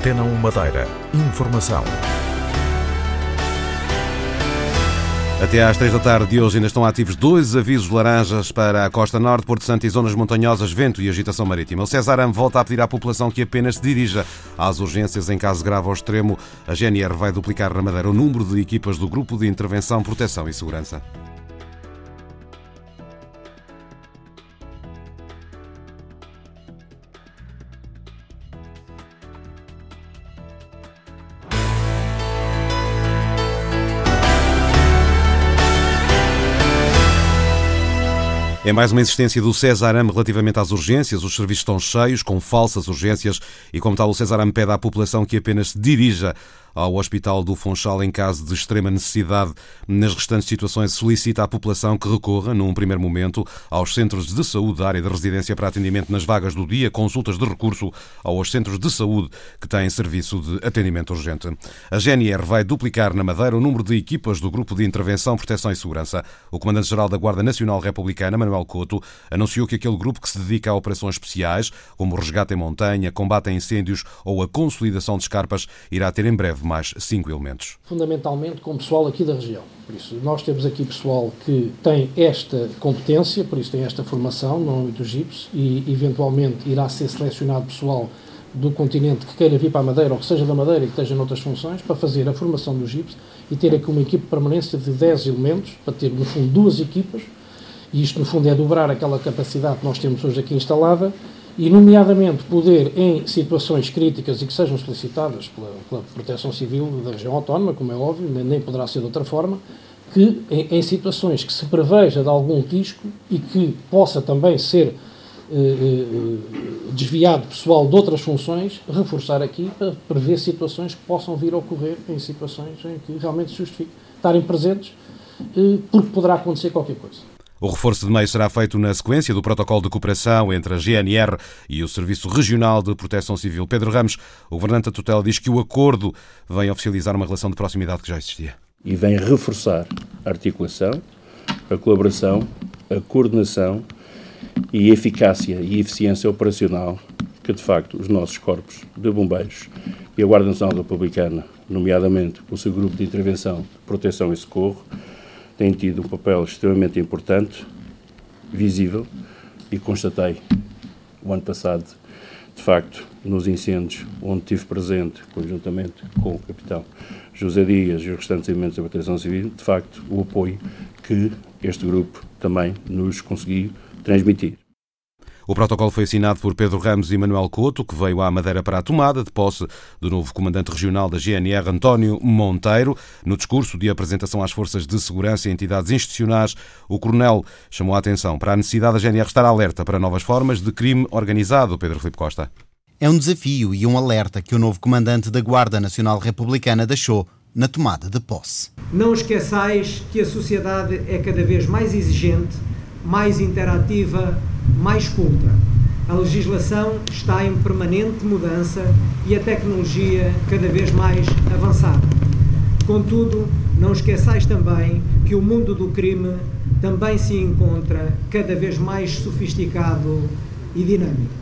Antena 1 Madeira. Informação. Até às três da tarde de hoje ainda estão ativos dois avisos laranjas para a Costa Norte, Porto Santo e zonas montanhosas, vento e agitação marítima. O César volta a pedir à população que apenas se dirija às urgências em caso grave ou extremo. A GNR vai duplicar na Madeira o número de equipas do Grupo de Intervenção, Proteção e Segurança. É mais uma insistência do Cesarame relativamente às urgências. Os serviços estão cheios, com falsas urgências, e como tal, o Cesarame pede à população que apenas se dirija ao Hospital do Funchal em caso de extrema necessidade. Nas restantes situações, solicita à população que recorra, num primeiro momento, aos centros de saúde da área de residência para atendimento nas vagas do dia, consultas de recurso aos centros de saúde que têm serviço de atendimento urgente. A GNR vai duplicar na Madeira o número de equipas do Grupo de Intervenção, Proteção e Segurança. O Comandante-Geral da Guarda Nacional Republicana, Manuel Couto, anunciou que aquele grupo que se dedica a operações especiais, como resgate em montanha, combate a incêndios ou a consolidação de escarpas, irá ter em breve mais cinco elementos. Fundamentalmente com pessoal aqui da região. Por isso, nós temos aqui pessoal que tem esta competência, por isso tem esta formação no âmbito do GIPS e, eventualmente, irá ser selecionado pessoal do continente que queira vir para a Madeira, ou que seja da Madeira e que esteja noutras funções, para fazer a formação do GIPS e ter aqui uma equipe de permanência de 10 elementos, para ter, no fundo, duas equipas, e isto, no fundo, é dobrar aquela capacidade que nós temos hoje aqui instalada, e, nomeadamente, poder, em situações críticas e que sejam solicitadas pela, pela Proteção Civil da região autónoma, como é óbvio, nem poderá ser de outra forma, que em, em situações que se preveja de algum risco e que possa também ser eh, eh, desviado pessoal de outras funções, reforçar aqui para prever situações que possam vir a ocorrer em situações em que realmente se justifique estarem presentes, eh, porque poderá acontecer qualquer coisa. O reforço de meios será feito na sequência do protocolo de cooperação entre a GNR e o Serviço Regional de Proteção Civil. Pedro Ramos, o governante da tutela, diz que o acordo vem oficializar uma relação de proximidade que já existia. E vem reforçar a articulação, a colaboração, a coordenação e a eficácia e eficiência operacional que, de facto, os nossos corpos de bombeiros e a Guarda Nacional Republicana, nomeadamente o seu grupo de intervenção, proteção e socorro, tem tido um papel extremamente importante, visível, e constatei o ano passado, de facto, nos incêndios onde estive presente, conjuntamente com o capitão José Dias e os restantes elementos da proteção civil, de facto, o apoio que este grupo também nos conseguiu transmitir. O protocolo foi assinado por Pedro Ramos e Manuel Couto, que veio à Madeira para a tomada de posse do novo comandante regional da GNR, António Monteiro. No discurso de apresentação às forças de segurança e entidades institucionais, o coronel chamou a atenção para a necessidade da GNR estar alerta para novas formas de crime organizado. Pedro Filipe Costa. É um desafio e um alerta que o novo comandante da Guarda Nacional Republicana deixou na tomada de posse. Não esqueçais que a sociedade é cada vez mais exigente, mais interativa mais culta. A legislação está em permanente mudança e a tecnologia cada vez mais avançada. Contudo, não esqueçais também que o mundo do crime também se encontra cada vez mais sofisticado e dinâmico.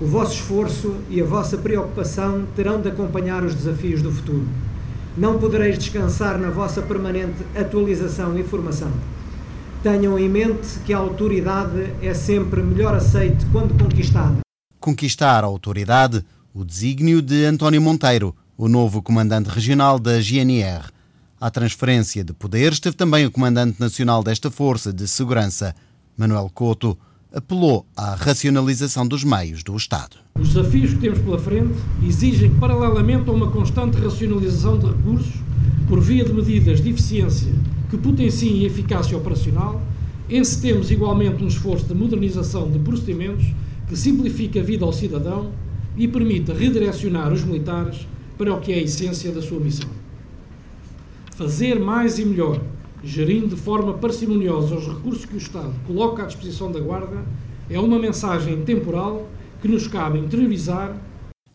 O vosso esforço e a vossa preocupação terão de acompanhar os desafios do futuro. Não podereis descansar na vossa permanente atualização e formação tenham em mente que a autoridade é sempre melhor aceite quando conquistada. Conquistar a autoridade, o desígnio de António Monteiro, o novo comandante regional da GNR. À transferência de poderes esteve também o comandante nacional desta força de segurança, Manuel Couto, apelou à racionalização dos meios do Estado. Os desafios que temos pela frente exigem, paralelamente a uma constante racionalização de recursos, por via de medidas de eficiência que potenciem eficácia operacional, encetemos igualmente um esforço de modernização de procedimentos que simplifique a vida ao cidadão e permita redirecionar os militares para o que é a essência da sua missão. Fazer mais e melhor, gerindo de forma parcimoniosa os recursos que o Estado coloca à disposição da Guarda, é uma mensagem temporal que nos cabe interiorizar.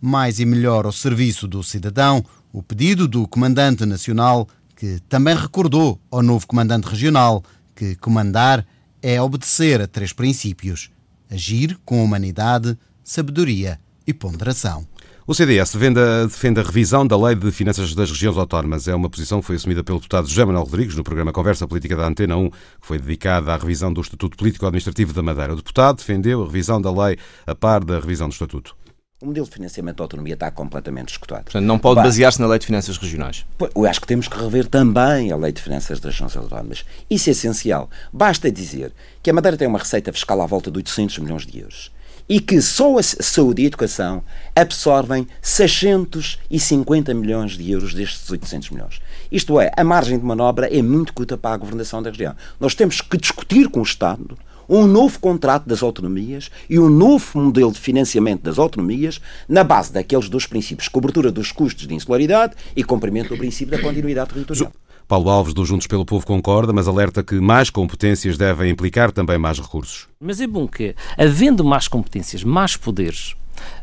Mais e melhor ao serviço do cidadão, o pedido do Comandante Nacional que também recordou ao novo comandante regional que comandar é obedecer a três princípios: agir com humanidade, sabedoria e ponderação. O CDS defende a, defende a, revisão da Lei de Finanças das Regiões Autónomas. É uma posição que foi assumida pelo deputado José Manuel Rodrigues no programa Conversa Política da Antena 1, que foi dedicada à revisão do Estatuto Político-Administrativo da Madeira. O deputado defendeu a revisão da lei a par da revisão do Estatuto. O modelo de financiamento da autonomia está completamente escutado. Portanto, não pode basear-se na Lei de Finanças Regionais. Eu acho que temos que rever também a Lei de Finanças das Regiões Autónomas. Isso é essencial. Basta dizer que a Madeira tem uma receita fiscal à volta de 800 milhões de euros e que só a saúde e a educação absorvem 650 milhões de euros destes 800 milhões. Isto é, a margem de manobra é muito curta para a governação da região. Nós temos que discutir com o Estado um novo contrato das autonomias e um novo modelo de financiamento das autonomias na base daqueles dois princípios, cobertura dos custos de insularidade e cumprimento do princípio da continuidade territorial. Paulo Alves, do Juntos pelo Povo, concorda, mas alerta que mais competências devem implicar também mais recursos. Mas é bom que, havendo mais competências, mais poderes,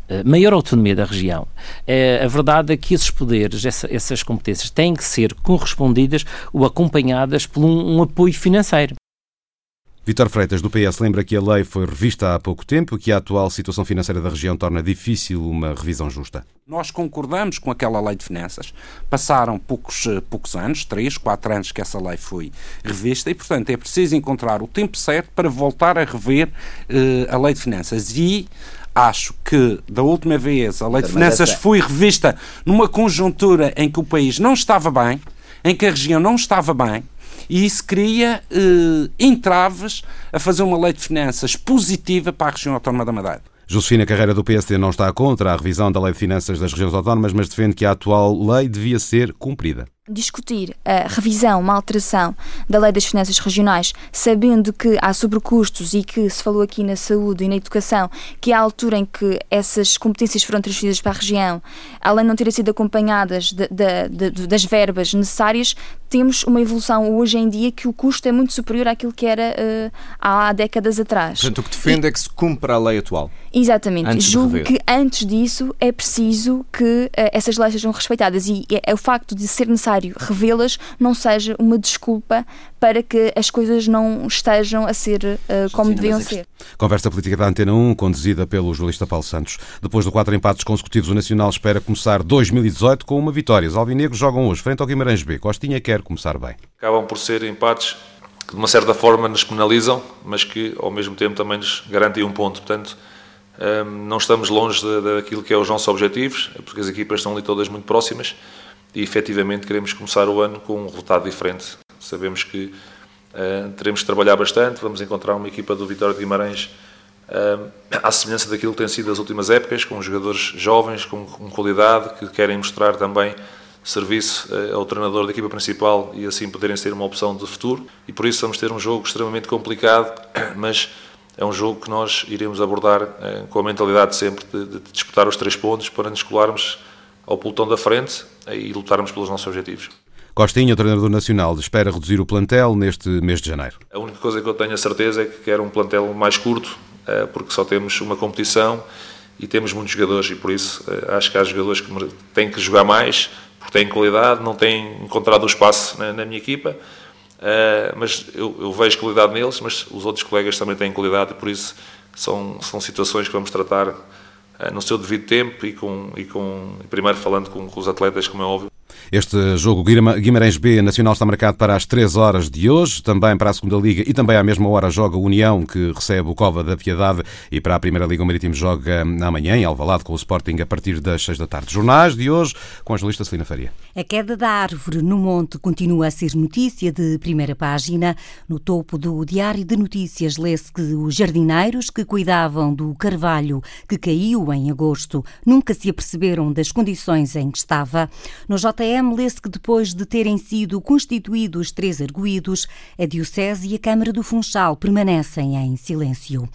eh, maior autonomia da região. É, a verdade é que esses poderes, essa, essas competências, têm que ser correspondidas ou acompanhadas por um, um apoio financeiro. Vitor Freitas, do PS, lembra que a lei foi revista há pouco tempo e que a atual situação financeira da região torna difícil uma revisão justa. Nós concordamos com aquela lei de finanças. Passaram poucos, eh, poucos anos, três, quatro anos que essa lei foi revista e, portanto, é preciso encontrar o tempo certo para voltar a rever uh, a lei de finanças. E acho que da última vez a lei de finanças foi revista numa conjuntura em que o país não estava bem, em que a região não estava bem e isso cria eh, entraves a fazer uma lei de finanças positiva para a região autónoma da Madeira. Josefina Carreira do PSD não está contra a revisão da Lei de Finanças das Regiões Autónomas, mas defende que a atual lei devia ser cumprida discutir a revisão, uma alteração da lei das finanças regionais, sabendo que há sobrecustos e que se falou aqui na saúde e na educação, que há altura em que essas competências foram transferidas para a região, além de não terem sido acompanhadas de, de, de, das verbas necessárias, temos uma evolução hoje em dia que o custo é muito superior àquilo que era uh, há décadas atrás. Portanto, o que defende e, é que se cumpra a lei atual. Exatamente. Julgo que antes disso é preciso que uh, essas leis sejam respeitadas e é, é o facto de ser necessário necessário revê-las não seja uma desculpa para que as coisas não estejam a ser uh, como Sim, deviam ser. Conversa política da Antena 1, conduzida pelo jornalista Paulo Santos. Depois de quatro empates consecutivos, o Nacional espera começar 2018 com uma vitória. Os alvinegros jogam hoje frente ao Guimarães B. Costinha quer começar bem. Acabam por ser empates que de uma certa forma nos penalizam, mas que ao mesmo tempo também nos garantem um ponto. Portanto, ehm, não estamos longe daquilo que é os nossos objetivos, porque as equipas estão ali todas muito próximas e efetivamente queremos começar o ano com um resultado diferente. Sabemos que uh, teremos de trabalhar bastante, vamos encontrar uma equipa do Vitória de Guimarães uh, à semelhança daquilo que tem sido as últimas épocas, com jogadores jovens, com, com qualidade, que querem mostrar também serviço uh, ao treinador da equipa principal e assim poderem ser uma opção de futuro. E por isso vamos ter um jogo extremamente complicado, mas é um jogo que nós iremos abordar com a mentalidade sempre de, de disputar os três pontos para nos colarmos ao pelotão da frente e lutarmos pelos nossos objetivos. Costinha, treinador nacional, espera reduzir o plantel neste mês de janeiro. A única coisa que eu tenho a certeza é que quero um plantel mais curto, eh, porque só temos uma competição e temos muitos jogadores e por isso eh, acho que há jogadores que têm que jogar mais, porque têm qualidade, não têm encontrado o espaço na, minha equipa, eh, mas eu, eu, vejo qualidade neles, mas os outros colegas também têm qualidade e por isso são, são situações que vamos tratar no seu devido tempo e com, e com primeiro falando com, com os atletas, como é óbvio, este jogo Guimarães B Nacional está marcado para as 3 horas de hoje, também para a Segunda Liga e também à mesma hora joga o União, que recebe o Cova da Piedade e para a Primeira Liga o Marítimo joga amanhã em Alvalade com o Sporting a partir das 6 da tarde. Jornais de hoje com a jornalista Celina Faria. A queda da árvore no monte continua a ser notícia de primeira página. No topo do Diário de Notícias lê-se que os jardineiros que cuidavam do carvalho que caiu em agosto nunca se aperceberam das condições em que estava. No JR JM lê-se que depois de terem sido constituídos três arguídos, a Diocese e a Câmara do Funchal permanecem em silêncio.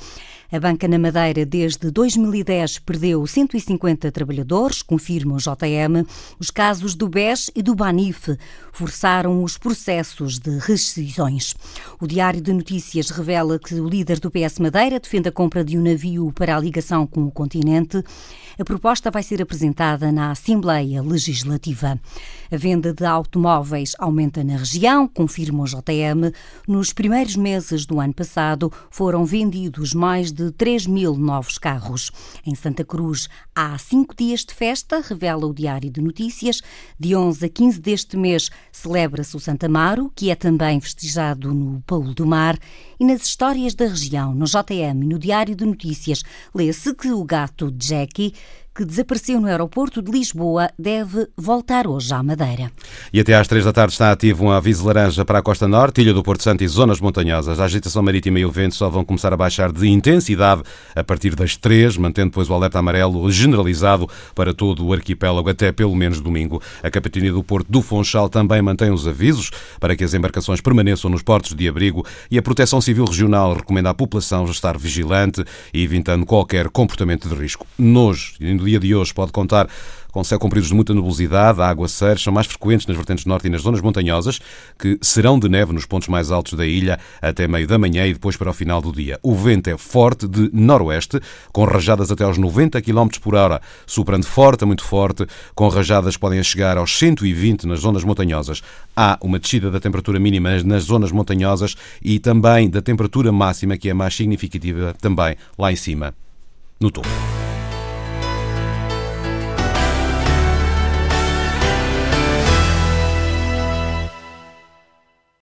A banca na Madeira, desde 2010, perdeu 150 trabalhadores, confirma o JM. Os casos do BES e do Banif forçaram os processos de rescisões. O Diário de Notícias revela que o líder do PS Madeira defende a compra de um navio para a ligação com o continente. A proposta vai ser apresentada na Assembleia Legislativa. A venda de automóveis aumenta na região, confirma o JM. Nos primeiros meses do ano passado foram vendidos mais de de 3 mil novos carros. Em Santa Cruz há cinco dias de festa, revela o Diário de Notícias. De 11 a 15 deste mês celebra-se o Santa Amaro, que é também festejado no Paulo do Mar. E nas histórias da região, no JM e no Diário de Notícias, lê-se que o gato Jackie que desapareceu no aeroporto de Lisboa, deve voltar hoje à Madeira. E até às três da tarde está ativo um aviso laranja para a Costa Norte, Ilha do Porto Santo e zonas montanhosas. A agitação marítima e o vento só vão começar a baixar de intensidade a partir das três, mantendo depois o alerta amarelo generalizado para todo o arquipélago até pelo menos domingo. A Capitania do Porto do Funchal também mantém os avisos para que as embarcações permaneçam nos portos de abrigo e a Proteção Civil Regional recomenda à população estar vigilante e evitando qualquer comportamento de risco. Nojo, dia de hoje pode contar com céu com períodos de muita nebulosidade, aguaceiros são mais frequentes nas vertentes norte e nas zonas montanhosas, que serão de neve nos pontos mais altos da ilha até meio da manhã e depois para o final do dia. O vento é forte de noroeste, com rajadas até aos 90 km por hora, soprando forte a muito forte, com rajadas que podem chegar aos 120 nas zonas montanhosas. Há uma descida da temperatura mínima nas zonas montanhosas e também da temperatura máxima, que é mais significativa também lá em cima, no topo.